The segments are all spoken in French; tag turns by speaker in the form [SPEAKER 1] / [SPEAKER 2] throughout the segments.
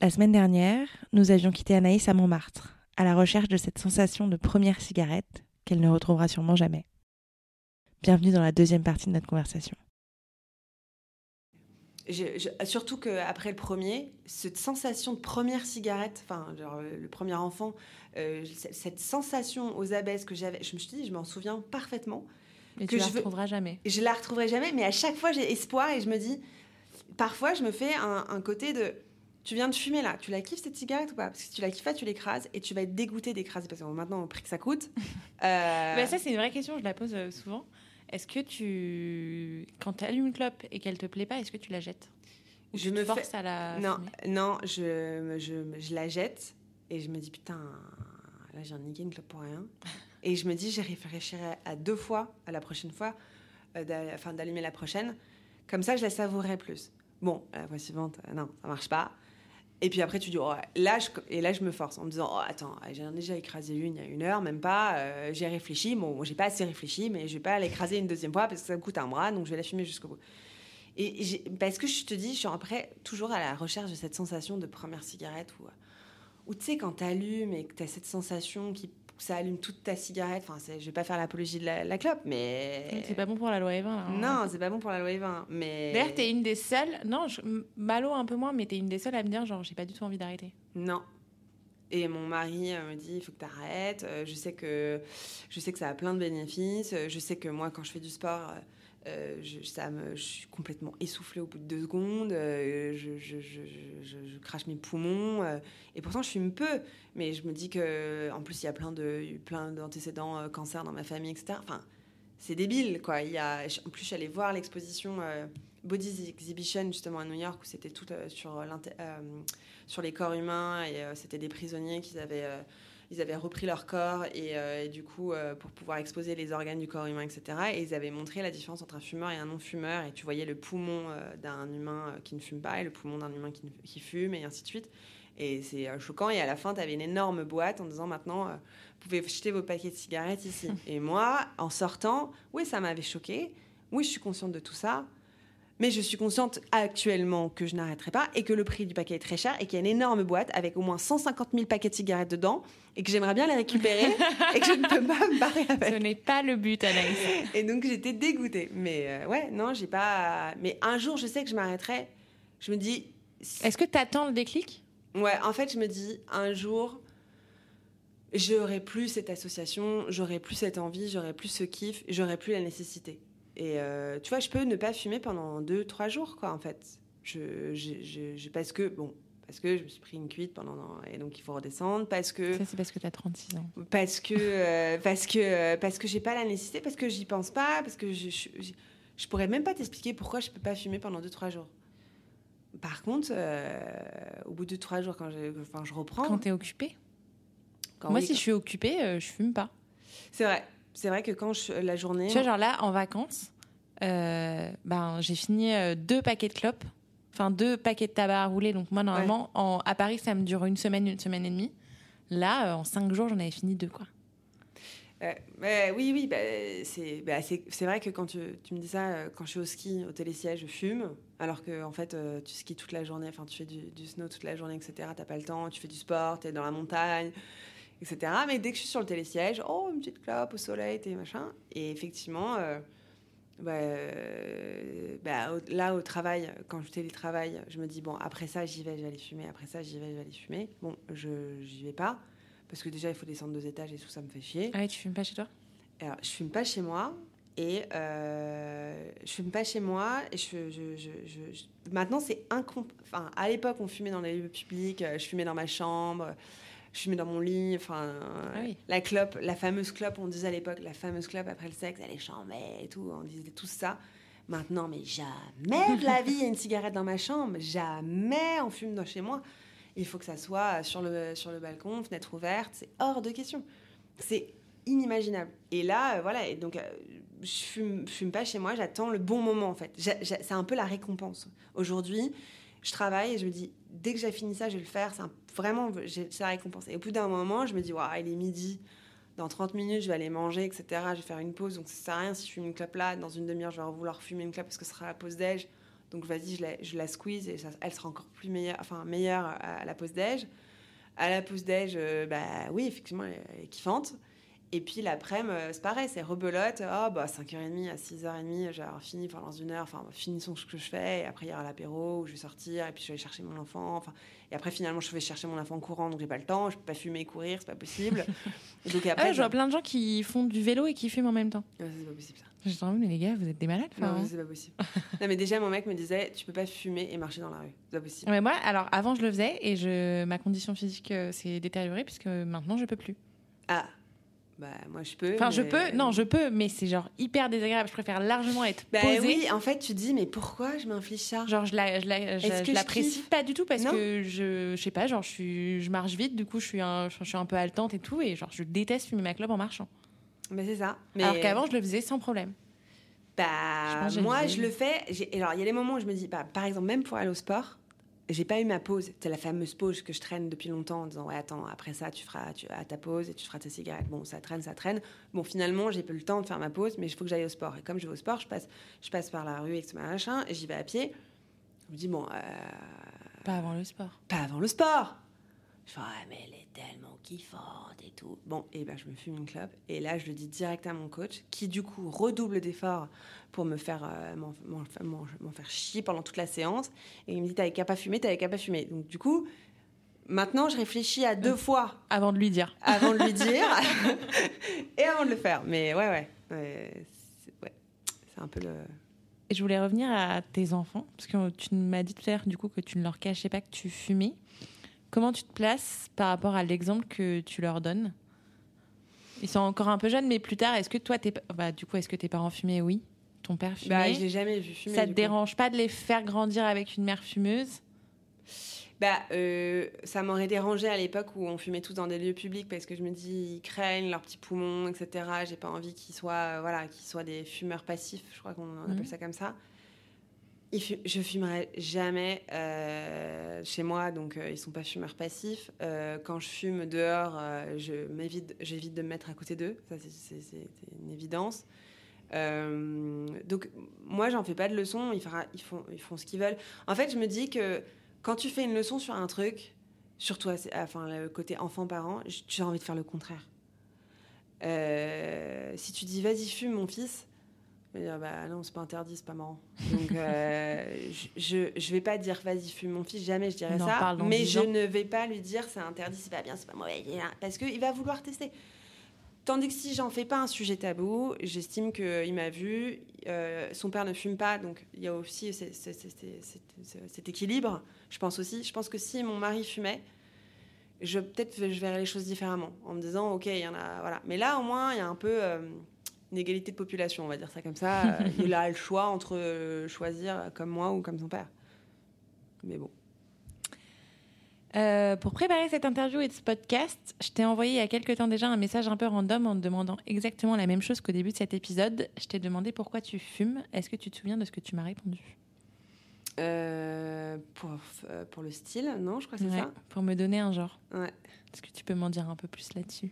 [SPEAKER 1] La semaine dernière, nous avions quitté Anaïs à Montmartre, à la recherche de cette sensation de première cigarette qu'elle ne retrouvera sûrement jamais. Bienvenue dans la deuxième partie de notre conversation.
[SPEAKER 2] surtout qu'après le premier, cette sensation de première cigarette, enfin le premier enfant, euh, cette sensation aux abeilles que j'avais, je me suis dit, je m'en souviens parfaitement.
[SPEAKER 1] Mais que tu la je retrouveras jamais.
[SPEAKER 2] Je la retrouverai jamais, mais à chaque fois j'ai espoir et je me dis, parfois je me fais un côté de, tu viens de fumer là, tu la kiffes cette cigarette ou pas? Parce que si tu la kiffes pas, tu l'écrases et tu vas être dégoûté d'écraser parce que maintenant, au prix que ça coûte.
[SPEAKER 1] Euh... Bah, ça, c'est une vraie question, je la pose euh, souvent. Est-ce que tu, quand tu allumes une clope et qu'elle te plaît pas, est-ce que tu la jettes?
[SPEAKER 2] Ou Je me force à la. Non, non, je, je, je, la jette et je me dis putain, là j'ai niqué une clope pour rien. et je me dis, j'y réfléchirai à deux fois à la prochaine fois, euh, enfin d'allumer la prochaine. Comme ça, je la savourerai plus. Bon, la fois suivante, euh, non, ça marche pas. Et puis après, tu dis, oh, là, je, et là, je me force en me disant, oh, attends, j'en ai déjà écrasé une il y a une heure, même pas, euh, j'ai réfléchi, bon, j'ai pas assez réfléchi, mais je vais pas l'écraser une deuxième fois parce que ça coûte un bras, donc je vais la fumer jusqu'au bout. Et parce que je te dis, je suis après toujours à la recherche de cette sensation de première cigarette où, où tu sais, quand tu allumes et que tu as cette sensation qui ça allume toute ta cigarette. Enfin, je vais pas faire l'apologie de la, clope, mais.
[SPEAKER 1] C'est pas bon pour la loi E20.
[SPEAKER 2] Hein. Non, c'est pas bon pour la loi E20. Mais.
[SPEAKER 1] D'ailleurs, t'es une des seules. Non, je... Malo un peu moins, mais t'es une des seules à me dire, genre, j'ai pas du tout envie d'arrêter.
[SPEAKER 2] Non. Et mon mari euh, me dit, il faut que tu arrêtes. Euh, je sais que je sais que ça a plein de bénéfices. Euh, je sais que moi, quand je fais du sport, je, ça me, je suis complètement essoufflée au bout de deux secondes, euh, je, je, je, crache mes poumons, et pourtant je fume peu, mais je me dis que en plus il y a plein de plein d'antécédents cancer dans ma famille, etc. Enfin, c'est débile, quoi. Il y a, en plus, allée voir l'exposition Bodies Exhibition justement à New York où c'était tout sur sur les corps humains et c'était des prisonniers qui avaient ils avaient repris leur corps et, euh, du coup, euh, pour pouvoir exposer les organes du corps humain, etc. Et ils avaient montré la différence entre un fumeur et un non-fumeur. Et tu voyais le poumon euh, d'un humain qui ne fume pas et le poumon d'un humain qui, qui, fume, et ainsi de suite. Et c'est choquant. Et à la fin, tu avais une énorme boîte en disant maintenant, vous pouvez jeter vos paquets de cigarettes ici. et moi, en sortant, oui, ça m'avait choqué. Oui, je suis consciente de tout ça. Mais je suis consciente actuellement que je n'arrêterai pas et que le prix du paquet est très cher et qu'il y a une énorme boîte avec au moins 150 000 paquets de cigarettes dedans et que j'aimerais bien les récupérer et que je ne peux pas me barrer avec.
[SPEAKER 1] Ce n'est pas le but, Anaïs.
[SPEAKER 2] Et donc j'étais dégoûtée. Mais euh, ouais, non, j'ai pas. Mais un jour, je sais que je m'arrêterai. Je me dis.
[SPEAKER 1] Est-ce que tu attends le déclic?
[SPEAKER 2] Ouais, en fait, je me dis un jour, j'aurai plus cette association, j'aurai plus cette envie, j'aurai plus ce kiff, j'aurai plus la nécessité. Et euh, tu vois, je peux ne pas fumer pendant 2-3 jours, quoi, en fait. Je, je, je, parce que, bon, parce que je me suis pris une cuite pendant et donc il faut redescendre parce que
[SPEAKER 1] ça c'est parce que tu as 36 ans.
[SPEAKER 2] parce que euh, parce que euh, parce que j'ai pas la nécessité parce que j'y pense pas parce que je, je, je pourrais même pas t'expliquer pourquoi je peux pas fumer pendant 2 3 jours. Par contre au bout de 3 jours quand je enfin je reprends
[SPEAKER 1] quand tu es occupé moi si je suis occupée je fume pas.
[SPEAKER 2] C'est vrai c'est vrai que quand je, la journée.
[SPEAKER 1] Tu vois, genre là, en vacances, euh, ben, j'ai fini euh, deux paquets de clopes, enfin deux paquets de tabac à rouler. Donc moi, normalement, en, à Paris, ça me dure une semaine, une semaine et demie. Là, euh, en cinq jours, j'en avais fini deux, quoi.
[SPEAKER 2] oui, oui, bah, bah, c'est vrai que quand tu, tu, me dis ça, quand je suis au ski, au télésiège, je fume, alors que en fait, tu skis toute la journée, enfin, tu fais du, du, snow toute la journée, etc. T'as pas le temps, tu fais du sport, tu es dans la montagne, etc. Mais dès que je suis sur le télésiège, oh, une petite clope au soleil, et machin. Et effectivement, euh, bah, euh, bah, là, au travail, quand je télétravaille, je me dis, bon, après ça, j'y vais, je vais aller fumer. Après ça, j'y vais, je vais aller fumer. Bon, je j'y vais pas. Parce que déjà, il faut descendre deux étages et tout, ça me fait chier.
[SPEAKER 1] Ah ouais, tu fumes pas chez toi?
[SPEAKER 2] Alors, je fume pas chez moi. Et euh, je fume pas chez moi. Et je, je- je- je- je- Maintenant, c'est incomp... Enfin, à l'époque, on fumait dans les lieux publics. euh, Je fumais dans ma chambre. Je fumais dans mon lit. Enfin,
[SPEAKER 1] Ah oui.
[SPEAKER 2] la clope, la fameuse clope, on disait à l'époque, la fameuse clope après le sexe, elle est chambée et tout. On disait tout ça. Maintenant, mais jamais de la vie, il y a une cigarette dans ma chambre. Jamais on fume dans chez moi. Il faut que ça soit sur le, sur le balcon, fenêtre ouverte. C'est hors de question. C'est inimaginable. Et là, euh, voilà. Et donc, euh, je fume, fume pas chez moi. J'attends le bon moment, en fait. C'est un peu la récompense. Aujourd'hui, je travaille et je me dis, dès que j'ai fini ça, je vais le faire. C'est vraiment, c'est la récompense. Et au bout d'un moment, je me dis, Waouh, il est midi. Dans 30 minutes, je vais aller manger, etc. Je vais faire une pause. Donc, ça sert à rien si je fume une clope là. Dans une demi-heure, je vais vouloir fumer une clope parce que ce sera la pause déj. Donc, vas-y, je la, squeeze et elle sera encore plus meilleure, enfin, meilleure à la pause déj. À la pause déj, euh, bah oui, effectivement, elle est kiffante. Et puis l'après-midi, euh, c'est pareil, c'est rebelote. Oh, bah 5h30 à 6h30, j'ai fini pendant une heure. Enfin, finissons ce que je fais. Et après, il y aura l'apéro où je vais sortir. Et puis, je vais aller chercher mon enfant. Enfin, et après, finalement, je vais chercher mon enfant en courant. Donc, j'ai pas le temps. Je peux pas fumer et courir. C'est pas possible. Et donc,
[SPEAKER 1] Ah
[SPEAKER 2] après,
[SPEAKER 1] je vois plein de gens qui font du vélo et qui fument en même temps.
[SPEAKER 2] Ah, c'est pas possible ça.
[SPEAKER 1] J'ai dit, mais les gars, vous êtes des malades. enfin,
[SPEAKER 2] Non,
[SPEAKER 1] hein.
[SPEAKER 2] c'est pas possible. non, mais déjà, mon mec me disait, tu peux pas fumer et marcher dans la rue. C'est pas possible.
[SPEAKER 1] Ouais, moi, alors avant, je le faisais et je, ma condition physique euh, s'est détériorée puisque maintenant, je peux plus.
[SPEAKER 2] Ah, bah moi je peux.
[SPEAKER 1] Enfin, je peux, non, je peux, mais c'est genre hyper désagréable. Je préfère largement être
[SPEAKER 2] Bah
[SPEAKER 1] posée.
[SPEAKER 2] oui, en fait, tu dis, mais pourquoi je m'inflige ça?
[SPEAKER 1] Genre, je la, je la- je- l'apprécie pas du tout parce
[SPEAKER 2] Non?
[SPEAKER 1] que je, je sais pas, genre, je, suis, je marche vite, du coup, je suis, un, je suis un peu haletante et tout, et genre, je déteste fumer ma clope en marchant.
[SPEAKER 2] Bah c'est ça. Mais
[SPEAKER 1] Alors qu'avant, je le faisais sans problème.
[SPEAKER 2] Bah, moi, je le fais. j'ai- Alors, il y a des moments où je me dis, bah, par exemple, même pour aller au sport, j'ai pas eu ma pause. C'est la fameuse pause que je traîne depuis longtemps en disant, ouais, attends, après ça, tu feras tu, à ta pause et tu feras ta cigarette. Bon, ça traîne, ça traîne. Bon, finalement, j'ai pas le temps de faire ma pause, mais il faut que j'aille au sport. Et comme je vais au sport, je passe, je passe par la rue avec ce machin et j'y vais à pied. Je me dis, bon, euh,
[SPEAKER 1] Pas avant le sport.
[SPEAKER 2] pas avant le sport. Je fais, ah, mais elle est tellement kiffante et tout. Bon, et ben je me fume une clope. Et là, je le dis direct à mon coach, qui du coup redouble d'efforts pour me faire, euh, m'en, faire chier pendant toute la séance. Et il me dit, t'avais qu'à pas fumer, t'avais qu'à pas fumer. Donc du coup, maintenant, je réfléchis à deux fois
[SPEAKER 1] Avant de lui dire.
[SPEAKER 2] avant de lui dire et avant de le faire. Mais ouais, ouais. ouais, c'est, ouais. C'est un peu le...
[SPEAKER 1] Et je voulais revenir à tes enfants, parce que tu m'as dit tout à l'heure, du coup, que tu ne leur cachais pas que tu fumais. Comment tu te places par rapport à l'exemple que tu leur donnes? Ils sont encore un peu jeunes, mais plus tard, est-ce que toi, tes, bah, du coup, est-ce que tes parents fumaient? Oui. Ton père fumait.
[SPEAKER 2] Bah, je l'ai jamais vu fumer.
[SPEAKER 1] Ça te
[SPEAKER 2] coup.
[SPEAKER 1] dérange pas de les faire grandir avec une mère fumeuse?
[SPEAKER 2] Bah, euh, ça m'aurait dérangé à l'époque où on fumait tous dans des lieux publics parce que je me dis, ils craignent leurs petits poumons, etc. J'ai pas envie qu'ils soient, euh, voilà, qu'ils soient des fumeurs passifs, je crois qu'on appelle ça comme ça. Je fumerai jamais euh, chez moi, donc euh, ils sont pas fumeurs passifs. Euh, quand je fume dehors, euh, j'évite de me mettre à côté d'eux. Ça, c'est- une évidence. Donc moi, j'en fais pas de leçon. Ils, fera- font, ce qu'ils veulent. En fait, je me dis que quand tu fais une leçon sur un truc, surtout enfin, le côté enfant-parent, tu as envie de faire le contraire. Si tu dis vas-y fume mon fils, il dire bah non c'est pas interdit c'est pas marrant. Donc euh, je, je vais pas dire vas-y fume mon fils jamais je dirais ça, mais
[SPEAKER 1] 10
[SPEAKER 2] je
[SPEAKER 1] ans.
[SPEAKER 2] ne vais pas lui dire c'est interdit c'est pas bien c'est pas mauvais parce qu'il va vouloir tester. Tandis que si j'en fais pas un sujet tabou, j'estime qu'il m'a vu, euh, son père ne fume pas, donc il y a aussi c'est- c'est- c'est- c'est- c'est- cet équilibre, je pense aussi. Je pense que si mon mari fumait, je peut-être je verrais les choses différemment, en me disant ok, il y en a, voilà. Mais là au moins il y a un peu euh, une égalité de population, on va dire ça comme ça. Euh, il a le choix entre euh, choisir comme moi ou comme son père. Mais bon.
[SPEAKER 1] Euh, pour préparer cette interview et ce podcast, je t'ai envoyé il y a quelques temps déjà un message un peu random en te demandant exactement la même chose qu'au début de cet épisode. Je t'ai demandé pourquoi tu fumes. Est-ce que tu te souviens de ce que tu m'as répondu?
[SPEAKER 2] Euh, pour, pour le style, non, je crois que c'est
[SPEAKER 1] Ouais,
[SPEAKER 2] ça.
[SPEAKER 1] Pour me donner un genre.
[SPEAKER 2] Ouais.
[SPEAKER 1] Est-ce que tu peux m'en dire un peu plus là-dessus?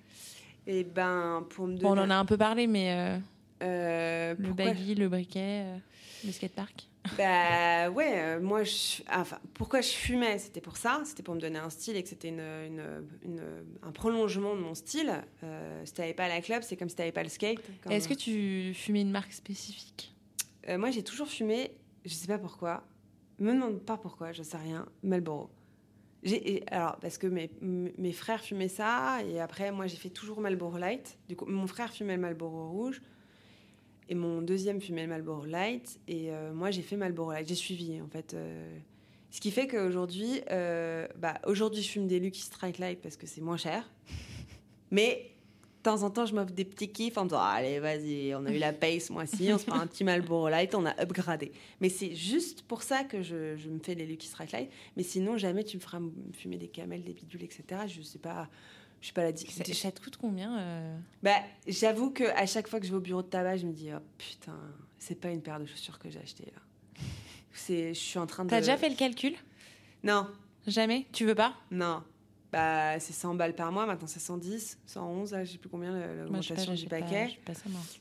[SPEAKER 2] Et ben, pour me
[SPEAKER 1] Bon,
[SPEAKER 2] donner.
[SPEAKER 1] On en a un peu parlé, mais euh,
[SPEAKER 2] Euh,
[SPEAKER 1] le baggy, le briquet, euh, le skatepark.
[SPEAKER 2] Bah ouais, euh, moi, je, enfin, pourquoi je fumais C'était pour ça, c'était pour me donner un style et que c'était une, une- une- un prolongement de mon style. Si t'avais pas la club, c'est comme si t'avais pas le skate. Comme-
[SPEAKER 1] Est-ce que tu fumais une marque spécifique?
[SPEAKER 2] Moi, j'ai toujours fumé, je sais pas pourquoi. Me demande pas pourquoi, je sais rien. Marlboro. Alors, parce que mes, mes frères fumaient ça, et après, moi, j'ai fait toujours Marlboro Light. Du coup, mon frère fumait le Marlboro Rouge, et mon deuxième fumait le Marlboro Light, et euh, moi, j'ai fait Marlboro Light. J'ai suivi, en fait. euh, ce qui fait qu'aujourd'hui, euh, bah, aujourd'hui, je fume des Lucky Strike Light parce que c'est moins cher. Mais temps en temps, je m'offre des petits kiffs en me disant Allez, vas-y, on a eu la pace ce mois-ci, on se prend un petit Marlboro Light, on a upgradé. Mais c'est juste pour ça que je, je me fais les Lucky Strike Light. Mais sinon, jamais tu me feras me fumer des camels, des bidules, etc. Je sais pas. Je suis pas la di-
[SPEAKER 1] Ça, te coûte combien euh?
[SPEAKER 2] Bah, j'avoue que à chaque fois que je vais au bureau de tabac, je me dis oh putain, c'est pas une paire de chaussures que j'ai achetées là. C'est, je suis en train de.
[SPEAKER 1] T'as déjà fait le calcul?
[SPEAKER 2] Non,
[SPEAKER 1] Jamais? Tu veux pas?
[SPEAKER 2] Non. Bah, c'est 100 balles par mois, maintenant c'est 110, 111, là, je sais plus combien l'augmentation du
[SPEAKER 1] pas-
[SPEAKER 2] paquet.
[SPEAKER 1] pas.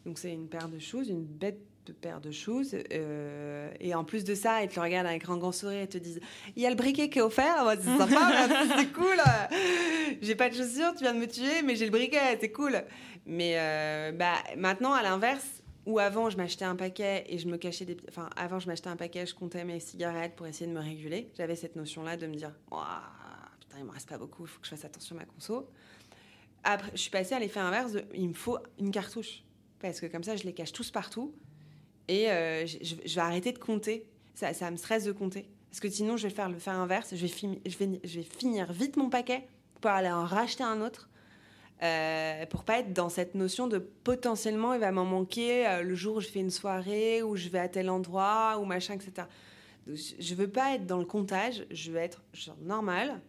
[SPEAKER 2] Donc c'est une paire de choses, une bête de paire de choses. euh, et en plus de ça, ils te le regardent avec un grand sourire et te disent Il y a le briquet qui est offert, c'est sympa, c'est cool. J'ai pas de chaussures, tu viens de me tuer, mais j'ai le briquet, c'est cool. Mais euh, bah, maintenant, à l'inverse, où avant je m'achetais un paquet et je me cachais des. Enfin, avant je m'achetais un paquet, je comptais mes cigarettes pour essayer de me réguler. J'avais cette notion-là de me dire Ouah, Putain, il me reste pas beaucoup, il faut que je fasse attention à ma conso. Après, je suis passée à l'effet inverse il me faut une cartouche. Parce que comme ça, je les cache tous partout. Et euh, je, vais arrêter de compter. Ça, ça me stresse de compter. Parce que sinon, je vais faire le faire inverse. Je vais, fini- je vais, finir vite mon paquet pour aller en racheter un autre. Euh, pour pas être dans cette notion de potentiellement il va m'en manquer euh, le jour où je fais une soirée ou je vais à tel endroit ou machin etc. Donc, je veux pas être dans le comptage, je veux être genre normal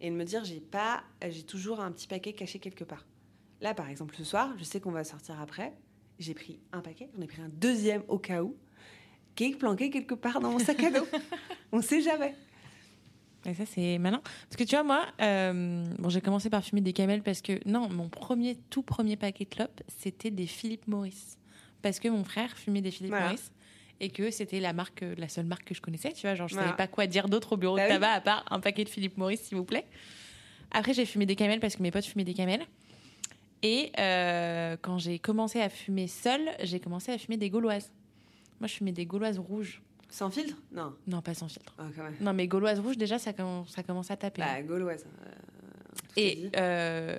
[SPEAKER 2] et de me dire j'ai pas j'ai toujours un petit paquet caché quelque part. Là par exemple ce soir, je sais qu'on va sortir après, j'ai pris un paquet, j'en ai pris un deuxième au cas où qui est planqué quelque part dans mon sac à dos. On sait jamais.
[SPEAKER 1] Et ça, c'est malin. Parce que tu vois, moi, euh, bon, j'ai commencé par fumer des camels parce que, non, mon premier, tout premier paquet de clopes, c'était des Philip Morris. Parce que mon frère fumait des Philip
[SPEAKER 2] Voilà.
[SPEAKER 1] Morris et que c'était la marque, la seule marque que je connaissais, tu vois. Genre, je
[SPEAKER 2] Voilà.
[SPEAKER 1] savais pas quoi dire d'autre au bureau
[SPEAKER 2] Bah
[SPEAKER 1] de
[SPEAKER 2] oui.
[SPEAKER 1] tabac à part un paquet de Philip Morris, s'il vous plaît. Après, j'ai fumé des camels parce que mes potes fumaient des camels. Et euh, quand j'ai commencé à fumer seule, j'ai commencé à fumer des gauloises. Moi, je fumais des gauloises rouges.
[SPEAKER 2] Sans filtre? Non.
[SPEAKER 1] Non, pas sans filtre.
[SPEAKER 2] Ah, quand même.
[SPEAKER 1] Non, mais gauloises rouges, déjà, ça, ça commence à taper.
[SPEAKER 2] Bah, gauloise. euh,
[SPEAKER 1] Et euh,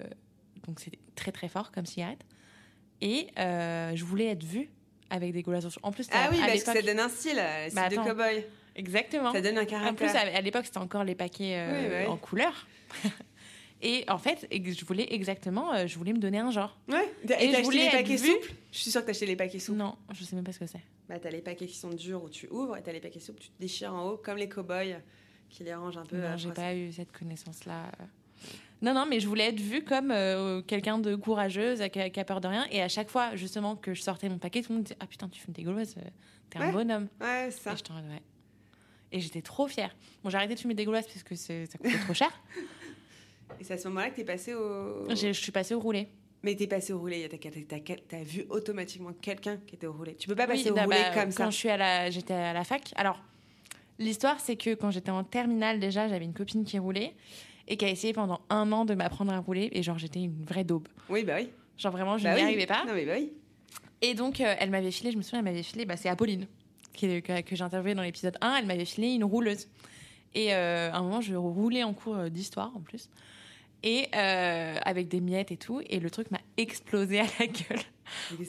[SPEAKER 1] donc c'était très très fort comme cigarette. Et je voulais être vue avec des rouges. En plus,
[SPEAKER 2] Ah oui,
[SPEAKER 1] à
[SPEAKER 2] parce que ça donne un style, euh, style
[SPEAKER 1] Bah,
[SPEAKER 2] de cow-boy.
[SPEAKER 1] exactement.
[SPEAKER 2] Ça donne un
[SPEAKER 1] En
[SPEAKER 2] caractère.
[SPEAKER 1] plus, à l'époque, c'était encore les paquets euh,
[SPEAKER 2] Oui,
[SPEAKER 1] en couleur. Et en fait, je voulais exactement, euh, je voulais me donner un genre.
[SPEAKER 2] Ouais. Et
[SPEAKER 1] Et je
[SPEAKER 2] acheté
[SPEAKER 1] voulais
[SPEAKER 2] les paquets souples? Je suis sûre que t'as acheté les paquets souples.
[SPEAKER 1] Non, je sais même pas ce que c'est.
[SPEAKER 2] Bah, t'as les paquets qui sont durs où tu ouvres et t'as les paquets souples, tu te déchires en haut, comme les cow-boys qui les rangent un peu.
[SPEAKER 1] Non, j'ai pas eu cette connaissance-là. Non, non, mais je voulais être vue comme euh, quelqu'un de courageuse, qui a, qui a peur de rien. Et à chaque fois, justement, que je sortais mon paquet, tout le monde disait Ah putain, tu fumes des gauloises, euh, t'es un bonhomme.
[SPEAKER 2] Ouais, ça.
[SPEAKER 1] Et mode, ouais. Et j'étais trop fière. Bon, j'ai arrêté de fumer des gauloises parce que ça coûtait trop cher.
[SPEAKER 2] Et c'est à ce moment-là que t'es passé au.
[SPEAKER 1] Je suis passée au roulé.
[SPEAKER 2] Mais t'es passé au roulé, t'as, vu automatiquement quelqu'un qui était au roulé. Tu peux pas passer
[SPEAKER 1] Oui,
[SPEAKER 2] au roulé
[SPEAKER 1] bah,
[SPEAKER 2] comme ça.
[SPEAKER 1] Quand je suis à la, j'étais à la fac. Alors, l'histoire, c'est que quand j'étais en terminale, déjà, j'avais une copine qui roulait et qui a essayé pendant un an de m'apprendre à rouler. Et genre, j'étais une vraie daube.
[SPEAKER 2] Oui, bah oui.
[SPEAKER 1] Genre, vraiment, je
[SPEAKER 2] Bah
[SPEAKER 1] n'y
[SPEAKER 2] oui.
[SPEAKER 1] arrivais pas.
[SPEAKER 2] Non, mais bah oui.
[SPEAKER 1] Et donc, euh, elle m'avait filé, je me souviens, elle m'avait filé, bah, c'est Apolline, qui est- que, que j'ai interviewé dans l'épisode 1, elle m'avait filé une rouleuse. Et euh, à un moment, je roulais en cours euh, d'histoire, en plus. Et euh, avec des miettes et tout. Et le truc m'a explosé à la gueule.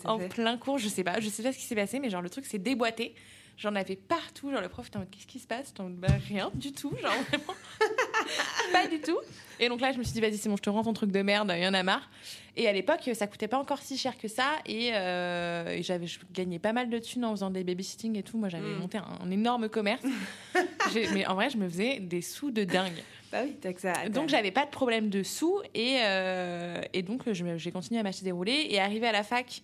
[SPEAKER 1] En plein cours, je sais pas, je sais pas ce qui s'est passé, mais genre le truc s'est déboîté. J'en avais partout, genre le prof était en mode qu'est-ce qui se passe? En mode bah rien du tout, genre vraiment pas du tout. Et donc là je me suis dit vas-y c'est bon je te rends ton truc de merde, il y en a marre. Et à l'époque ça coûtait pas encore si cher que ça et, euh, et j'avais je gagnais pas mal de thunes en faisant des babysitting et tout. Moi j'avais
[SPEAKER 2] Mm.
[SPEAKER 1] monté un, un énorme commerce, mais en vrai je me faisais des sous de dingue.
[SPEAKER 2] Bah oui, t'as que ça.
[SPEAKER 1] Donc j'avais pas de problème de sous et, euh, et donc j'ai continué à m'acheter des roulés et arrivé à la fac,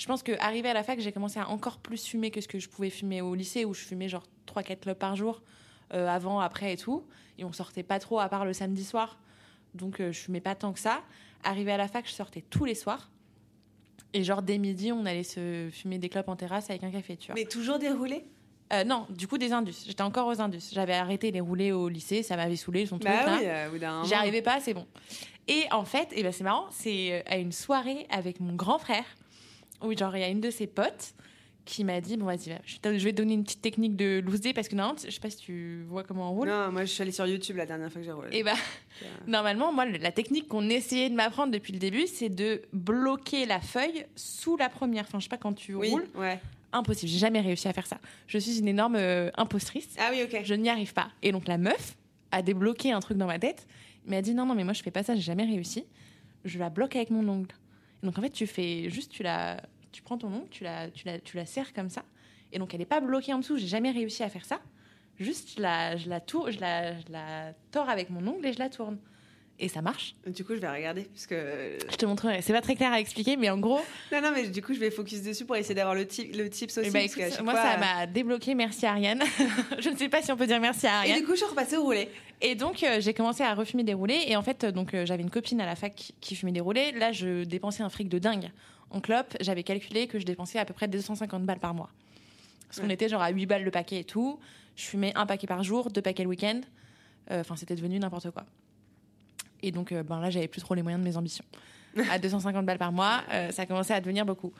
[SPEAKER 1] je pense que arrivé à la fac j'ai commencé à encore plus fumer que ce que je pouvais fumer au lycée où je fumais genre 3-4 clopes par jour euh, avant, après et tout et on sortait pas trop à part le samedi soir donc euh, je fumais pas tant que ça. Arrivé à la fac je sortais tous les soirs et genre dès midi on allait se fumer des clopes en terrasse avec un café tu vois.
[SPEAKER 2] Mais toujours déroulé
[SPEAKER 1] Euh, non du coup des indus, j'étais encore aux indus. J'avais arrêté les roulés au lycée, ça m'avait saoulé son truc
[SPEAKER 2] Bah
[SPEAKER 1] là.
[SPEAKER 2] oui, euh.
[SPEAKER 1] J'y arrivais pas, c'est bon. Et en fait, et ben c'est marrant, c'est à une soirée avec mon grand frère, où genre il y a une de ses potes qui m'a dit bon vas-y, je vais te donner une petite technique de loose day parce que non, je sais pas si tu vois comment on roule.
[SPEAKER 2] Non, moi je suis allée sur YouTube la dernière fois que j'ai roulé.
[SPEAKER 1] Et bah
[SPEAKER 2] Euh,
[SPEAKER 1] normalement, moi la technique qu'on essayait de m'apprendre depuis le début, c'est de bloquer la feuille sous la première. Enfin, je sais pas quand tu
[SPEAKER 2] oui,
[SPEAKER 1] roules,
[SPEAKER 2] ouais.
[SPEAKER 1] impossible. J'ai jamais réussi à faire ça. Je suis une énorme euh, impostrice.
[SPEAKER 2] Ah oui, ok.
[SPEAKER 1] Je n'y arrive pas. Et donc la meuf a débloqué un truc dans ma tête. M'a dit non non mais moi je fais pas ça, j'ai jamais réussi. Je la bloque avec mon ongle. Et donc en fait tu fais juste tu la tu prends ton ongle, tu la tu la tu la serres comme ça. Et donc elle est pas bloquée en dessous. J'ai jamais réussi à faire ça. Juste je la je la tourne, je la je la tords avec mon ongle et je la tourne. Et ça marche.
[SPEAKER 2] Du coup, je vais regarder parce que
[SPEAKER 1] Je te montrerai. C'est pas très clair à expliquer, mais en gros,
[SPEAKER 2] non, non, mais du coup, je vais focus dessus pour essayer d'avoir le tip, le tips aussi.
[SPEAKER 1] eh ben,
[SPEAKER 2] parce
[SPEAKER 1] moi
[SPEAKER 2] fois,
[SPEAKER 1] ça
[SPEAKER 2] euh,
[SPEAKER 1] m'a débloqué. Merci Ariane. je ne sais pas si on peut dire merci à
[SPEAKER 2] Et
[SPEAKER 1] Ariane.
[SPEAKER 2] du coup, je suis repassée au roulé.
[SPEAKER 1] Et donc, euh, j'ai commencé à refumer des roulés. Et en fait, euh, donc, euh, j'avais une copine à la fac qui, qui fumait des roulés. Là, je dépensais un fric de dingue. En clope, j'avais calculé que je dépensais à peu près 250 balles par mois. Parce qu'on
[SPEAKER 2] Ouais.
[SPEAKER 1] était genre à 8 balles le paquet et tout. Je fumais un paquet par jour, deux paquets le week-end. Enfin, c'était devenu n'importe quoi. Et donc, ben là, j'avais plus trop les moyens de mes ambitions. À 250 balles par mois, ça commençait à devenir beaucoup.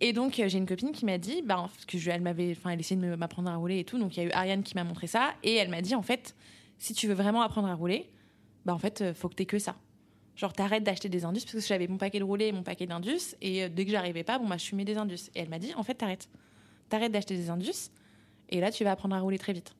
[SPEAKER 1] Et donc, j'ai une copine qui m'a dit, bah, parce que je, elle m'avait, enfin, elle essayait de m'apprendre à rouler et tout. Donc, il y a eu Ariane qui m'a montré ça. Et elle m'a dit, en fait, si tu veux vraiment apprendre à rouler, bah, en fait, euh, faut que t'aies que ça. Genre, t'arrêtes d'acheter des indus, parce que j'avais mon paquet de roulés et mon paquet d'indus. Et euh, dès que j'arrivais pas, bon, bah, je fumais des indus. Et elle m'a dit, en fait, t'arrêtes. T'arrêtes d'acheter des indus. Et là, tu vas apprendre à rouler très vite.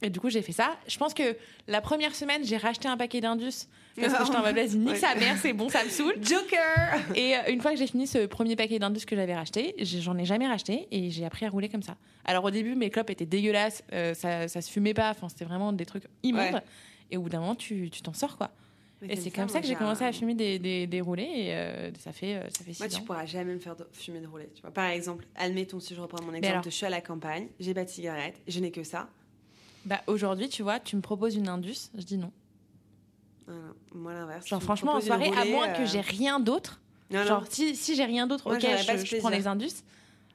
[SPEAKER 1] Et du coup, j'ai fait ça. Je pense que la première semaine, j'ai racheté un paquet d'indus. Parce que j'étais en mode, vas-y, nique sa mère, c'est bon, ça me saoule.
[SPEAKER 2] Joker
[SPEAKER 1] Et euh, une fois que j'ai fini ce premier paquet d'Indus que j'avais racheté, j'en ai jamais racheté et j'ai appris à rouler comme ça. Alors au début, mes clopes étaient dégueulasses, euh, ça, ça se fumait pas, enfin c'était vraiment des trucs immondes.
[SPEAKER 2] Ouais.
[SPEAKER 1] Et au bout d'un moment, tu tu t'en sors quoi.
[SPEAKER 2] Mais
[SPEAKER 1] Et c'est comme ça que j'ai commencé à fumer des, des, des roulés et euh, ça fait ça fait six
[SPEAKER 2] Moi, tu
[SPEAKER 1] ans.
[SPEAKER 2] pourras jamais me faire de- fumer de roulé. Tu vois. Par exemple, admettons, si je reprends mon exemple,
[SPEAKER 1] alors
[SPEAKER 2] je suis à la campagne, j'ai pas de cigarette, je n'ai que ça.
[SPEAKER 1] Bah aujourd'hui, tu vois, tu me proposes une Indus, je dis non.
[SPEAKER 2] Voilà. Moi, l'inverse.
[SPEAKER 1] Genre franchement en soirée, à moins
[SPEAKER 2] euh,
[SPEAKER 1] que j'ai rien d'autre.
[SPEAKER 2] Non, non.
[SPEAKER 1] Genre si, si j'ai rien d'autre, ok, je, je prends les Indus.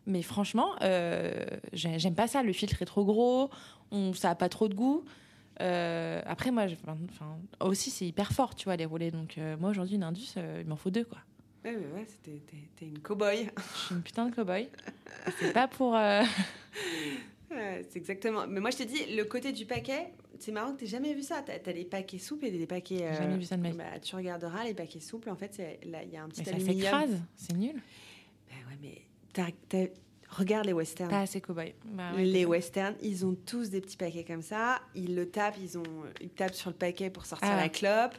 [SPEAKER 1] Mais franchement, euh, j'ai- j'aime pas ça. Le filtre est trop gros, on, ça a pas trop de goût. Euh, après, moi, enfin, aussi, c'est hyper fort, tu vois, les roulés. Donc, euh, moi, aujourd'hui, une Indus, euh, il m'en faut deux, quoi.
[SPEAKER 2] Ouais, ouais, ouais, t'es une cow-boy.
[SPEAKER 1] Je suis une putain de cow-boy. C'est pas pour. Euh,
[SPEAKER 2] Ouais, c'est exactement. Mais moi, je t'ai dit, le côté du paquet, c'est marrant que t'aies jamais vu ça. T'as as des paquets souples et des paquets.
[SPEAKER 1] J'ai jamais vu ça de ma vie.
[SPEAKER 2] bah, tu regarderas les paquets souples. En fait, il y a un petit
[SPEAKER 1] Mais ça
[SPEAKER 2] aluminium.
[SPEAKER 1] s'écrase, c'est nul.
[SPEAKER 2] Bah ouais, mais regarde les westerns.
[SPEAKER 1] Pas assez cow-boy. Bah, ouais,
[SPEAKER 2] les westerns, ils ont tous des petits paquets comme ça. Ils le tapent, ils, ont, ils tapent sur le paquet pour sortir
[SPEAKER 1] Ah
[SPEAKER 2] la clope,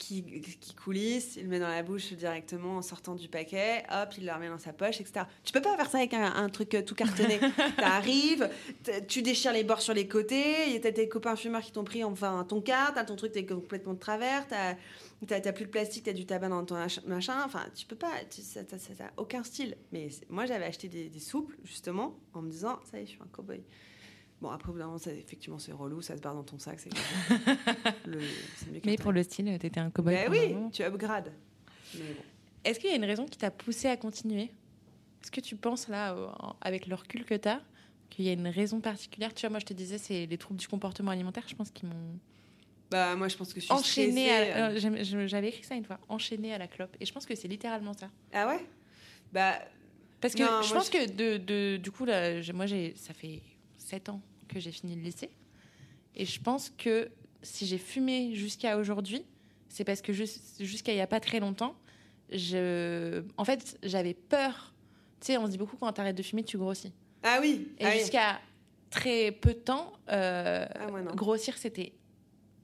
[SPEAKER 2] qui, qui coulisse, il le met dans la bouche directement en sortant du paquet, hop, il le remet dans sa poche, etc. Tu peux pas faire ça avec un, un truc euh, tout cartonné. T'arrives, tu déchires les bords sur les côtés, t'as tes copains fumeurs qui t'ont pris enfin ton quart, t'as ton truc, t'es complètement de travers, t'as T'as plus de plastique, t'as du tabac dans ton ach- machin. Enfin, tu peux pas. tu- ça ça- ça- ça a aucun style. Mais moi, j'avais acheté des, des souples, justement, en me disant, ça y est, je suis un cow-boy. Bon, après, au bout d'un moment, ça- effectivement, c'est relou, ça se barre dans ton sac. C'est le- c'est mieux
[SPEAKER 1] Mais pour le style, t'étais un cow-boy. Un
[SPEAKER 2] oui,
[SPEAKER 1] moment.
[SPEAKER 2] tu upgrades. Mais bon.
[SPEAKER 1] Est-ce qu'il y a une raison qui t'a poussé à continuer? Est-ce que tu penses là, avec le recul que t'as, qu'il y a une raison particulière? Tu vois, moi je te disais, c'est les troubles du comportement alimentaire, je pense, qui m'ont
[SPEAKER 2] Bah, moi, je pense que je suis
[SPEAKER 1] enchaîné.
[SPEAKER 2] stressée,
[SPEAKER 1] à-
[SPEAKER 2] euh.
[SPEAKER 1] euh, J'avais écrit ça une fois, enchaîné à la clope. Et je pense que c'est littéralement ça.
[SPEAKER 2] Ah ouais? Bah,
[SPEAKER 1] Parce que
[SPEAKER 2] Non,
[SPEAKER 1] je pense que de, de- du coup, là, j'ai- moi, j'ai, ça fait 7 ans que j'ai fini le lycée. Et je pense que si j'ai fumé jusqu'à aujourd'hui, c'est parce que jus- jusqu'à il n'y a pas très longtemps, je, en fait, j'avais peur. Tu sais, on se dit beaucoup quand tu arrêtes de fumer, tu grossis.
[SPEAKER 2] ah oui.
[SPEAKER 1] Et
[SPEAKER 2] ah oui.
[SPEAKER 1] jusqu'à très peu de temps, euh,
[SPEAKER 2] Ah, moi,
[SPEAKER 1] grossir, c'était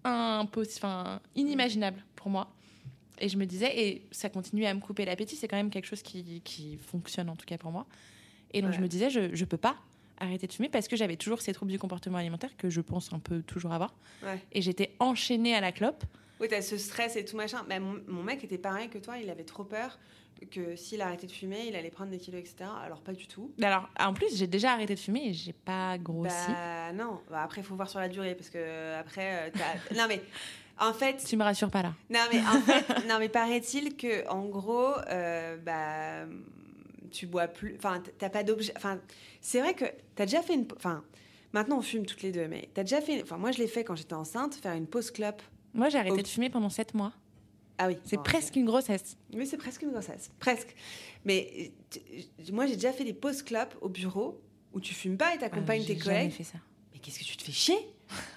[SPEAKER 1] impossible, enfin, inimaginable pour moi. Et je me disais, et ça continuait à me couper l'appétit, c'est quand même quelque chose qui, qui fonctionne en tout cas pour moi. Et donc
[SPEAKER 2] Ouais.
[SPEAKER 1] je me disais, je ne peux pas arrêter de fumer parce que j'avais toujours ces troubles du comportement alimentaire que je pense un peu toujours avoir.
[SPEAKER 2] Ouais.
[SPEAKER 1] Et j'étais enchaînée à la clope.
[SPEAKER 2] Oui, t'as ce stress et tout machin. Mais mon, mon mec était pareil que toi, il avait trop peur que s'il arrêtait de fumer, il allait prendre des kilos, etc. Alors, pas du tout.
[SPEAKER 1] Alors, en plus, j'ai déjà arrêté de fumer et j'ai pas grossi.
[SPEAKER 2] Bah non, bah, après, il faut voir sur la durée parce que euh, après, euh, non mais en fait,
[SPEAKER 1] Tu me rassures pas là.
[SPEAKER 2] non mais en fait, non mais paraît-il que en gros, euh, bah tu bois plus, enfin t'as pas d'objet, enfin c'est vrai que t'as déjà fait une, enfin maintenant on fume toutes les deux, mais t'as déjà fait, enfin moi je l'ai fait quand j'étais enceinte, faire une pause clope.
[SPEAKER 1] Moi, j'ai arrêté de fumer pendant 7 mois.
[SPEAKER 2] Ah oui.
[SPEAKER 1] C'est
[SPEAKER 2] bon,
[SPEAKER 1] presque une grossesse.
[SPEAKER 2] Oui, c'est presque une grossesse. Presque. Mais moi, j'ai déjà fait des pauses clopes au bureau où tu fumes pas et t'accompagnes
[SPEAKER 1] Euh,
[SPEAKER 2] tes
[SPEAKER 1] j'ai jamais
[SPEAKER 2] collègues.
[SPEAKER 1] fait ça.
[SPEAKER 2] Mais qu'est-ce que tu te fais chier?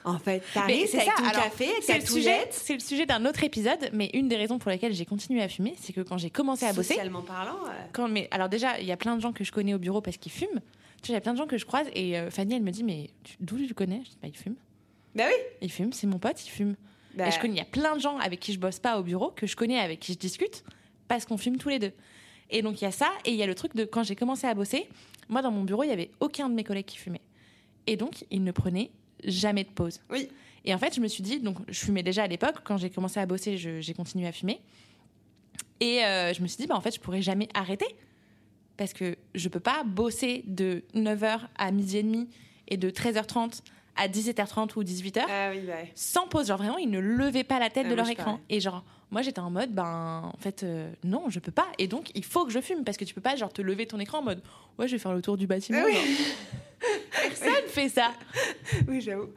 [SPEAKER 2] En fait, t'arrives
[SPEAKER 1] c'est ça,
[SPEAKER 2] ton
[SPEAKER 1] alors,
[SPEAKER 2] café,
[SPEAKER 1] C'est le sujet, c'est le sujet d'un autre épisode, mais une des raisons pour lesquelles j'ai continué à fumer, c'est que quand j'ai commencé à bosser,
[SPEAKER 2] Socialement parlant. euh,
[SPEAKER 1] quand, mais alors déjà, il y a plein de gens que je connais au bureau parce qu'ils fument. Tu sais, il y a plein de gens que je croise et euh, Fanny, elle me dit, mais d'où tu le connais? Je dis, bah, il fume.
[SPEAKER 2] Bah oui.
[SPEAKER 1] Il fume, c'est mon pote, il fume.
[SPEAKER 2] Bah,
[SPEAKER 1] Et je connais, il y a plein de gens avec qui je bosse pas au bureau, que je connais, avec qui je discute, parce qu'on fume tous les deux. Et donc il y a ça, et il y a le truc de quand j'ai commencé à bosser, moi dans mon bureau, il y avait aucun de mes collègues qui fumait. Et donc, ils ne prenaient jamais de pause.
[SPEAKER 2] Oui.
[SPEAKER 1] Et en fait, je me suis dit, donc je fumais déjà à l'époque, quand j'ai commencé à bosser, j'ai continué à fumer. Et euh, je me suis dit, bah, en fait, je pourrais jamais arrêter. Parce que je peux pas bosser de 9h à midi et demi et de 13h30 à 17h30 ou 18h
[SPEAKER 2] Ah oui, bah.
[SPEAKER 1] sans pause. Genre vraiment, ils ne levaient pas la tête
[SPEAKER 2] Ah,
[SPEAKER 1] de leur écran. Et genre, moi j'étais en mode, ben en fait, euh, non, je peux pas. Et donc, il faut que je fume parce que tu peux pas genre te lever ton écran en mode, ouais, je vais faire le tour du bâtiment.
[SPEAKER 2] Ah oui.
[SPEAKER 1] ça.
[SPEAKER 2] Oui, j'avoue.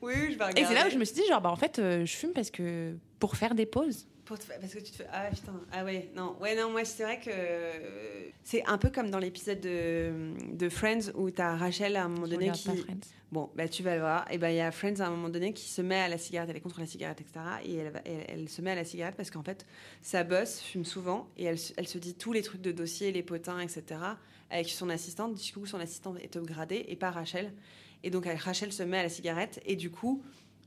[SPEAKER 2] Oui, je vais regarder.
[SPEAKER 1] Et c'est là où je me suis dit, genre, bah en fait, euh, je fume parce que pour faire des pauses.
[SPEAKER 2] Pour te faire- Parce que tu te fais. Ah putain. Ah ouais, non. Ouais, non, moi, c'est vrai que. euh, C'est un peu comme dans l'épisode de, de Friends où t'as Rachel à un moment
[SPEAKER 1] Je
[SPEAKER 2] donné qui.
[SPEAKER 1] pas Friends.
[SPEAKER 2] Bon, bah tu vas le voir. Et ben il y a Friends à un moment donné qui se met à la cigarette. Elle est contre la cigarette, etc. Et elle, va- elle, elle se met à la cigarette parce qu'en fait, sa boss fume souvent et elle, elle se dit tous les trucs de dossier, les potins, etc. avec son assistante. Du coup, son assistante est upgradée et pas Rachel. Et donc, Rachel se met à la cigarette et du coup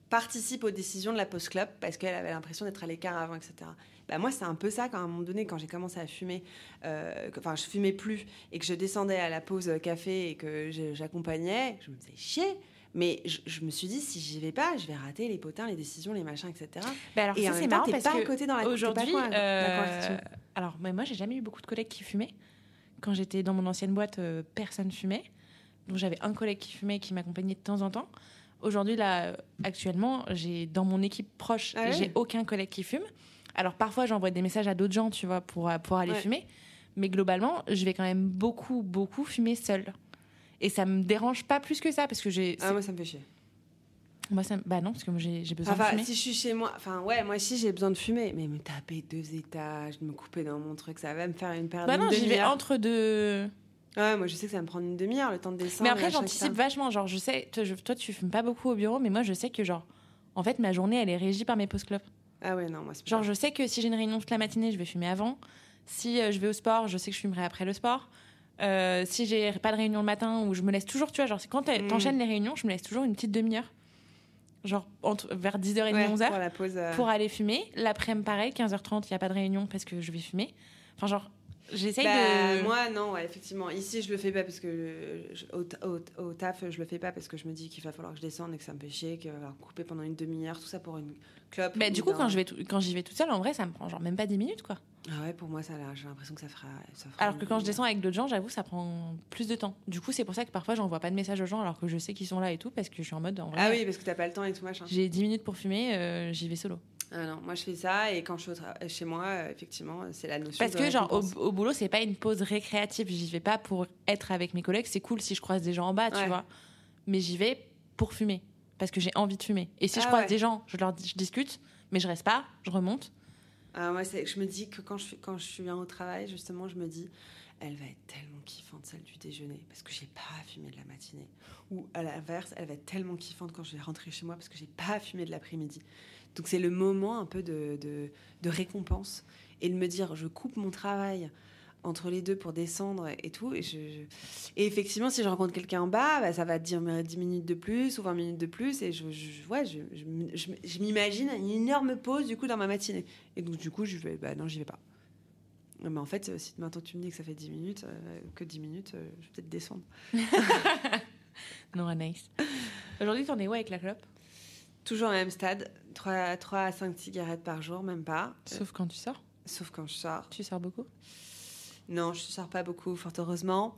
[SPEAKER 2] participe aux décisions de la post club parce qu'elle avait l'impression d'être à l'écart avant, etc. Bah, moi, c'est un peu ça quand à un moment donné, quand j'ai commencé à fumer, euh, que- enfin, je fumais plus et que je descendais à la pause café et que j'accompagnais, je me faisais chier. Mais je, je me suis dit, si j'y vais pas, je vais rater les potins, les décisions, les machins, etc.
[SPEAKER 1] Bah alors
[SPEAKER 2] Et
[SPEAKER 1] ça, c'est marrant parce
[SPEAKER 2] pas à
[SPEAKER 1] que
[SPEAKER 2] côté dans la
[SPEAKER 1] aujourd'hui,
[SPEAKER 2] quoi, la
[SPEAKER 1] euh, alors mais moi j'ai jamais eu beaucoup de collègues qui fumaient. Quand j'étais dans mon ancienne boîte, euh, personne fumait. Donc j'avais un collègue qui fumait qui m'accompagnait de temps en temps. Aujourd'hui là, actuellement, j'ai dans mon équipe proche,
[SPEAKER 2] Ah ouais
[SPEAKER 1] j'ai aucun collègue qui fume. Alors parfois j'envoie des messages à d'autres gens, tu vois, pour euh, pour aller
[SPEAKER 2] Ouais.
[SPEAKER 1] fumer. Mais globalement, je vais quand même beaucoup beaucoup fumer seule. Et ça me dérange pas plus que ça parce que j'ai
[SPEAKER 2] Ah, moi, ça me fait chier.
[SPEAKER 1] moi ça bah non parce que moi j'ai besoin de
[SPEAKER 2] Enfin,
[SPEAKER 1] fumer.
[SPEAKER 2] si je suis chez moi, enfin, ouais, moi aussi, j'ai besoin de fumer. Mais me taper deux étages, de me couper dans mon truc, ça va me faire une période
[SPEAKER 1] Bah non,
[SPEAKER 2] d'une
[SPEAKER 1] j'y vais entre deux
[SPEAKER 2] Ouais, moi, je sais que ça va me prendre une demi-heure, le temps de descendre.
[SPEAKER 1] Mais après, j'anticipe vachement. Genre, je sais, toi, je- toi, tu fumes pas beaucoup au bureau, mais moi, je sais que, genre, en fait, ma journée, elle est régie par mes pauses clopes.
[SPEAKER 2] Ah ouais, non, moi, c'est
[SPEAKER 1] Genre,
[SPEAKER 2] pas-
[SPEAKER 1] je sais que si j'ai une réunion toute la matinée, je vais fumer avant. Si euh, je vais au sport, je sais que je fumerai après le sport. Euh, si j'ai pas de réunion le matin, ou je me laisse toujours, tu vois, genre, quand
[SPEAKER 2] Mm.
[SPEAKER 1] t'enchaînes les réunions, je me laisse toujours une petite demi-heure. Genre, entre, vers 10h30,
[SPEAKER 2] Ouais,
[SPEAKER 1] 11h,
[SPEAKER 2] pour la pause. euh,
[SPEAKER 1] pour aller fumer. L'après-midi, pareil, 15h30, il n'y a pas de réunion parce que je vais fumer. Enfin, genre, j'essaye
[SPEAKER 2] Bah,
[SPEAKER 1] de.
[SPEAKER 2] Moi, non, ouais, effectivement. Ici, je le fais pas parce que je- au, au- au taf, je le fais pas parce que je me dis qu'il va falloir que je descende et que ça me fait chier, que va couper pendant une demi-heure, tout ça pour une clope.
[SPEAKER 1] Bah,
[SPEAKER 2] ou
[SPEAKER 1] du coup, quand je vais tout- quand j'y vais toute seule, en vrai, ça me prend genre même pas 10 minutes, quoi.
[SPEAKER 2] Ah ouais, pour moi, ça, j'ai l'impression que ça fera. ça fera
[SPEAKER 1] Alors que quand je descends avec d'autres gens, j'avoue, ça prend plus de temps. Du coup, c'est pour ça que parfois, j'envoie pas de messages aux gens alors que je sais qu'ils sont là et tout, parce que je suis en mode, en vrai,
[SPEAKER 2] Ah oui, parce que t'as pas le temps et tout machin.
[SPEAKER 1] j'ai 10 minutes pour fumer, euh, j'y vais solo.
[SPEAKER 2] Ah non, moi je fais ça et quand je suis tra- chez moi, euh, effectivement, c'est la notion
[SPEAKER 1] Parce
[SPEAKER 2] de
[SPEAKER 1] que, genre, au, au boulot, c'est pas une pause récréative. J'y vais pas pour être avec mes collègues. C'est cool si je croise des gens en bas, tu vois. Mais j'y vais pour fumer. Parce que j'ai envie de fumer. Et si je
[SPEAKER 2] Ah
[SPEAKER 1] croise
[SPEAKER 2] ouais.
[SPEAKER 1] des gens, je leur je discute, mais je reste pas, je remonte.
[SPEAKER 2] Ah, moi, je me dis que quand je, suis- quand je suis bien au travail, justement, je me dis, elle va être tellement kiffante celle du déjeuner parce que j'ai pas fumé de la matinée. Ou à l'inverse, elle va être tellement kiffante quand je vais rentrer chez moi parce que j'ai pas fumé de l'après-midi. Donc c'est le moment un peu de, de, de récompense et de me dire, je coupe mon travail entre les deux pour descendre et tout. Et, je, je- et effectivement, si je rencontre quelqu'un en bas, bah, ça va dire mais 10 minutes de plus ou 20 minutes de plus. Et je, je, ouais, je, m'imagine une énorme pause du coup dans ma matinée. Et donc, du coup, je vais, bah non, j'y vais pas. Mais en fait, euh, si maintenant tu me dis que ça fait 10 minutes, euh, que 10 minutes, euh, je vais peut-être descendre.
[SPEAKER 1] Non, Anaïs. Aujourd'hui, t'en es où avec la clope?
[SPEAKER 2] Toujours au même stade, 3, 3 à 5 cigarettes par jour, même pas. Euh,
[SPEAKER 1] Sauf quand tu sors.
[SPEAKER 2] sauf quand je sors.
[SPEAKER 1] Tu sors beaucoup?
[SPEAKER 2] Non, je sors pas beaucoup, fort heureusement.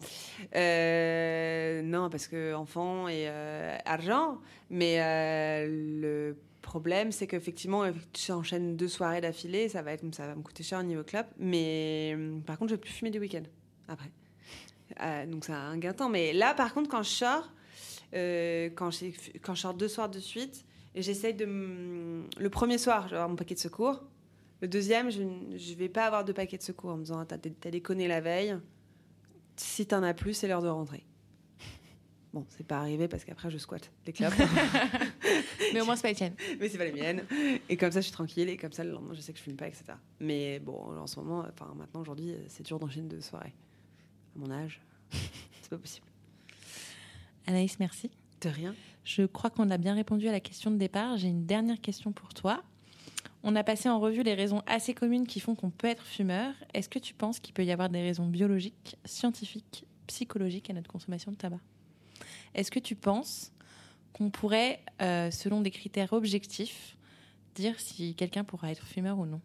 [SPEAKER 2] Euh, non, parce que enfant et euh, argent. Mais euh, le problème, c'est qu'effectivement, euh, tu enchaînes deux soirées d'affilée, ça va être, ça va me coûter cher au niveau club. Mais euh, par contre, je vais plus fumer du week-end après. Euh, donc ça a un gain de temps. Mais là, par contre, quand je sors, euh, quand je sors deux soirs de suite, j'essaye de. m- Le premier soir, je vais avoir mon paquet de secours. Le deuxième, je ne vais pas avoir de paquet de secours en me disant T'as as déconné la veille. Si t'en as plus, c'est l'heure de rentrer. Bon, c'est pas arrivé parce qu'après, je squatte les clopes.
[SPEAKER 1] Mais au moins, c'est pas les tiennes.
[SPEAKER 2] Mais c'est pas les miennes. Et comme ça, je suis tranquille. Et comme ça, le lendemain, je sais que je fume pas, etc. Mais bon, en ce moment, enfin, maintenant, aujourd'hui, c'est dur d'enchaîner de soirée. À mon âge, c'est pas possible.
[SPEAKER 1] Anaïs, merci.
[SPEAKER 2] De rien.
[SPEAKER 1] Je crois qu'on a bien répondu à la question de départ. J'ai une dernière question pour toi. On a passé en revue les raisons assez communes qui font qu'on peut être fumeur. Est-ce que tu penses qu'il peut y avoir des raisons biologiques, scientifiques, psychologiques à notre consommation de tabac? Est-ce que tu penses qu'on pourrait, euh, selon des critères objectifs, dire si quelqu'un pourra être fumeur ou non?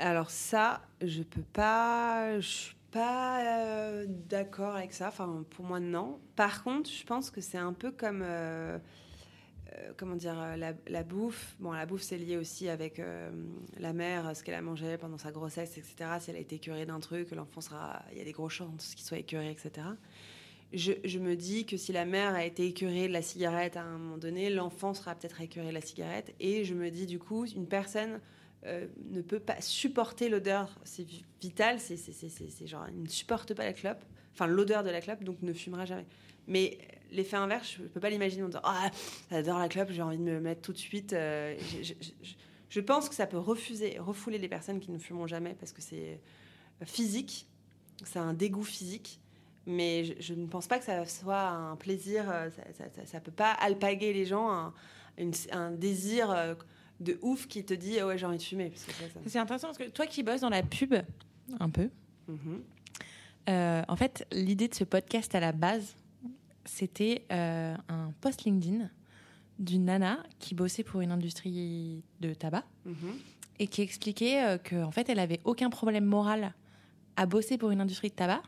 [SPEAKER 2] Alors ça, je peux pas. Je pas euh, d'accord avec ça. Enfin, pour moi, non. Par contre, je pense que c'est un peu comme. Euh, euh, comment dire, la, bouffe. Bon, la bouffe, c'est lié aussi avec la mère, ce qu'elle a mangé pendant sa grossesse, etc. Si elle a été écœurée d'un truc, l'enfant sera. Il y a des gros chances qu'il soit écœuré, etc. Je, je, me dis que si la mère a été écœurée de la cigarette à un moment donné, l'enfant sera peut-être écœuré de la cigarette. Et je me dis, du coup, une personne euh, ne peut pas supporter l'odeur. C'est vital, c'est genre, il ne supporte pas la clope, enfin l'odeur de la clope, donc ne fumera jamais. Mais l'effet inverse, je ne peux pas l'imaginer en disant Ah, j'adore la clope, j'ai envie de me mettre tout de suite. Euh, je, pense que ça peut refuser, refouler les personnes qui ne fumeront jamais parce que c'est physique, c'est un dégoût physique. Mais je, ne pense pas que ça soit un plaisir, euh, ça ne peut pas alpaguer les gens, un désir de ouf qui te dit ouais j'ai envie de fumer.
[SPEAKER 1] C'est intéressant parce que toi qui bosses dans la pub un peu, mhm. euh, en fait l'idée de ce podcast à la base c'était euh, un post LinkedIn d'une nana qui bossait pour une industrie de tabac mhm. et qui expliquait euh, qu'en fait elle avait aucun problème moral à bosser pour une industrie de tabac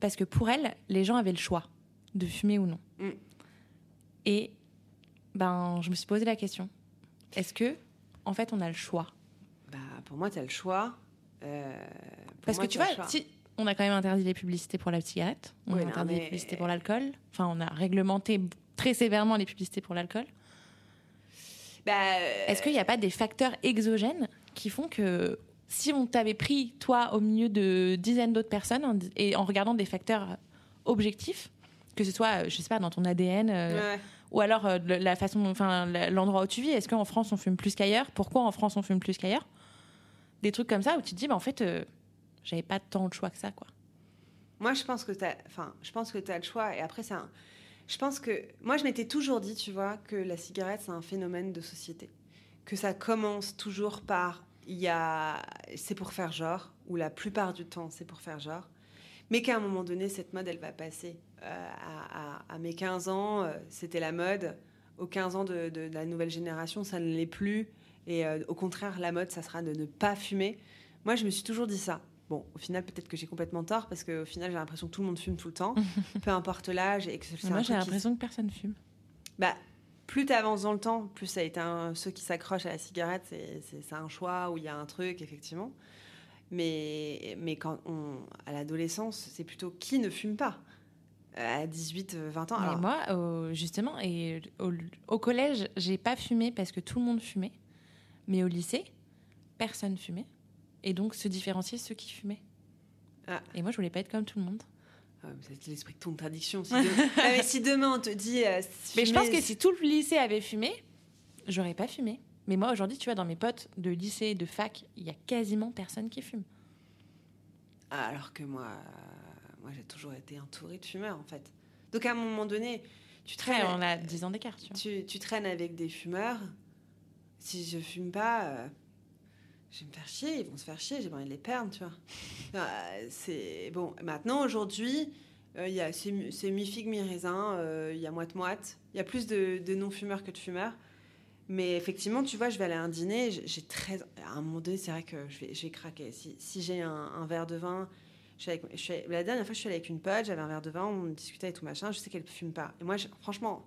[SPEAKER 1] parce que pour elle les gens avaient le choix de fumer ou non. Mm. Et ben je me suis posé la question est-ce que, en fait, on a le choix?
[SPEAKER 2] Bah, Pour moi, tu as le choix.
[SPEAKER 1] Euh, Parce que tu vois, si on a quand même interdit les publicités pour la cigarette, on a interdit les publicités pour l'alcool, enfin, on a réglementé très sévèrement les publicités pour l'alcool. Bah, Est-ce qu'il n'y a pas des facteurs exogènes qui font que si on t'avait pris, toi, au milieu de dizaines d'autres personnes, et en regardant des facteurs objectifs, que ce soit, je sais pas, dans ton ADN, euh, ou alors euh, la façon, enfin l'endroit où tu vis. Est-ce qu'en France on fume plus qu'ailleurs? Pourquoi en France on fume plus qu'ailleurs? Des trucs comme ça où tu te dis, bah, en fait, euh, j'avais pas tant de choix que ça, quoi.
[SPEAKER 2] Moi, je pense que tu as, enfin, je pense que tu as le choix. Et après, c'est je pense que moi, je m'étais toujours dit, tu vois, que la cigarette c'est un phénomène de société, que ça commence toujours par il y a, c'est pour faire genre, ou la plupart du temps c'est pour faire genre mais qu'à un moment donné, cette mode, elle va passer. Euh, à, mes 15 ans, euh, c'était la mode. Aux 15 ans de, la nouvelle génération, ça ne l'est plus. Et euh, au contraire, la mode, ça sera de ne pas fumer. Moi, je me suis toujours dit ça. Bon, au final, peut-être que j'ai complètement tort parce qu'au final, j'ai l'impression que tout le monde fume tout le temps, peu importe l'âge. Et
[SPEAKER 1] que Moi, j'ai l'impression que personne fume.
[SPEAKER 2] Bah, plus tu avances dans le temps, plus ça a été un... ceux qui s'accrochent à la cigarette, c'est un choix où il y a un truc, effectivement. Mais, mais quand on, à l'adolescence, c'est plutôt qui ne fume pas à 18, 20 ans.
[SPEAKER 1] Alors... moi, justement, et au, au collège, j'ai pas fumé parce que tout le monde fumait. Mais au lycée, personne fumait. Et donc, se différencier ceux qui fumaient. Ah. Et moi, je voulais pas être comme tout le monde.
[SPEAKER 2] Ah, c'est l'esprit de contradiction. Si, ah, mais si demain on te dit. Euh,
[SPEAKER 1] mais je pense que si tout le lycée avait fumé, j'aurais pas fumé. Mais moi, aujourd'hui, tu vois, dans mes potes de lycée, de fac, il y a quasiment personne qui fume.
[SPEAKER 2] Ah, alors que moi, moi j'ai toujours été entourée de fumeurs, en fait. Donc, à un moment donné, tu traînes.
[SPEAKER 1] on a 10 ans d'écart,
[SPEAKER 2] tu, tu, traînes avec des fumeurs. Si je fume pas, euh, je vais me faire chier, ils vont se faire chier, j'ai envie de les perdre, tu vois. Euh, c'est bon. Maintenant, aujourd'hui, euh, il y a c'est mi-figue, mi-raisin, il y a moite-moite. Il y a plus de, de non-fumeurs que de fumeurs. Mais effectivement, tu vois, je vais aller à un dîner, j'ai très... À un moment donné, c'est vrai que je vais, je craquer. Si, si j'ai un, verre de vin... Je la dernière fois, je suis allée avec une pote, j'avais un verre de vin, on discutait et tout machin, je sais qu'elle ne fume pas. Et moi, franchement,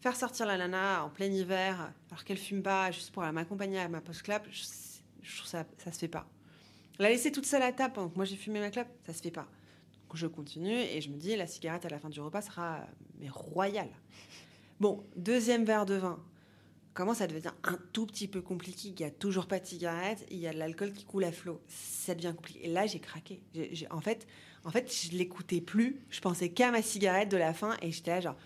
[SPEAKER 2] faire sortir la nana en plein hiver, alors qu'elle fume pas, juste pour m'accompagner à ma post-clap, je, trouve ça, ça se fait pas. La laisser toute seule à table pendant que moi j'ai fumé ma clope, ça se fait pas. Donc je continue et je me dis, la cigarette à la fin du repas sera mais royale. Bon, deuxième verre de vin commence à devenir un tout petit peu compliqué. Il n'y a toujours pas de cigarette, il y a de l'alcool qui coule à flot. Ça devient compliqué. Et là, j'ai craqué. en, fait, en fait, je l'écoutais plus. Je pensais qu'à ma cigarette de la fin et j'étais là genre.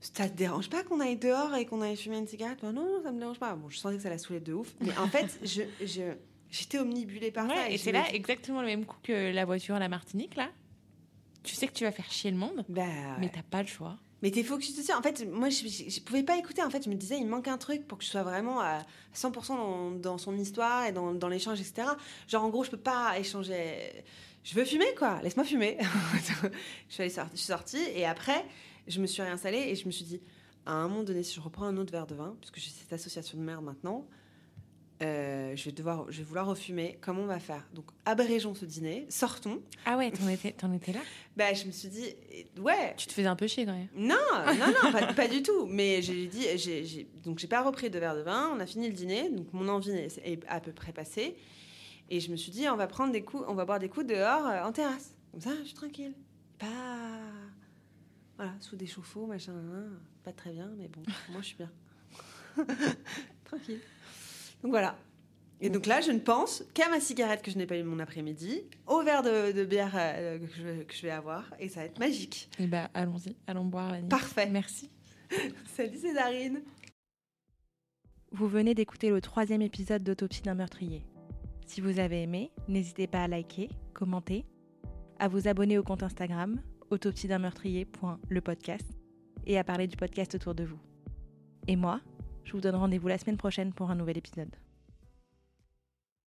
[SPEAKER 2] Ça te dérange pas qu'on aille dehors et qu'on aille fumer une cigarette? Non, non, ça me dérange pas. Bon, je sentais que ça la saoulait de ouf. Mais en fait, je, je, j'étais omnibulée par ça.
[SPEAKER 1] Et, c'est là exactement le même coup que la voiture à la Martinique, là. Tu sais que tu vas faire chier le monde, bah, mais t'as pas le choix.
[SPEAKER 2] Mais t'es focus dessus. En fait, moi, je, je, pouvais pas écouter. En fait, je me disais, il manque un truc pour que je sois vraiment à 100% dans, dans, son histoire et dans, l'échange, etc. Genre, en gros, je peux pas échanger. Je veux fumer, quoi. Laisse-moi fumer. je, suis je suis sortie et après, je me suis réinstallée et je me suis dit, à un moment donné, si je reprends un autre verre de vin, puisque j'ai cette association de merde maintenant, euh, je, vais devoir, je vais vouloir refumer. Comment on va faire? Donc, abrégeons ce dîner, sortons.
[SPEAKER 1] Ah ouais, t'en étais, étais là?
[SPEAKER 2] Bah, je me suis dit, ouais.
[SPEAKER 1] Tu te faisais un peu chier quand même.
[SPEAKER 2] Non, non, non, pas, du tout. Mais j'ai dit, j'ai, donc j'ai pas repris de verre de vin. On a fini le dîner, donc mon envie est à peu près passée. Et je me suis dit, on va prendre des coups, on va boire des coups dehors euh, en terrasse. Comme ça, je suis tranquille. Pas, voilà, sous des chauffe-eau, machin, hein. pas très bien, mais bon, moi je suis bien. tranquille. Donc voilà. Et donc là, je ne pense qu'à ma cigarette que je n'ai pas eu mon après-midi, au verre de, bière euh, que, je, vais avoir, et ça va être magique.
[SPEAKER 1] Et eh bah, ben, allons-y, allons boire.
[SPEAKER 2] Parfait.
[SPEAKER 1] Merci.
[SPEAKER 2] Salut Césarine.
[SPEAKER 1] Vous venez d'écouter le troisième épisode d'Autopsie d'un meurtrier. Si vous avez aimé, n'hésitez pas à liker, commenter, à vous abonner au compte Instagram autopsie d'un meurtrier.le podcast et à parler du podcast autour de vous. Et moi, je vous donne rendez-vous la semaine prochaine pour un nouvel épisode.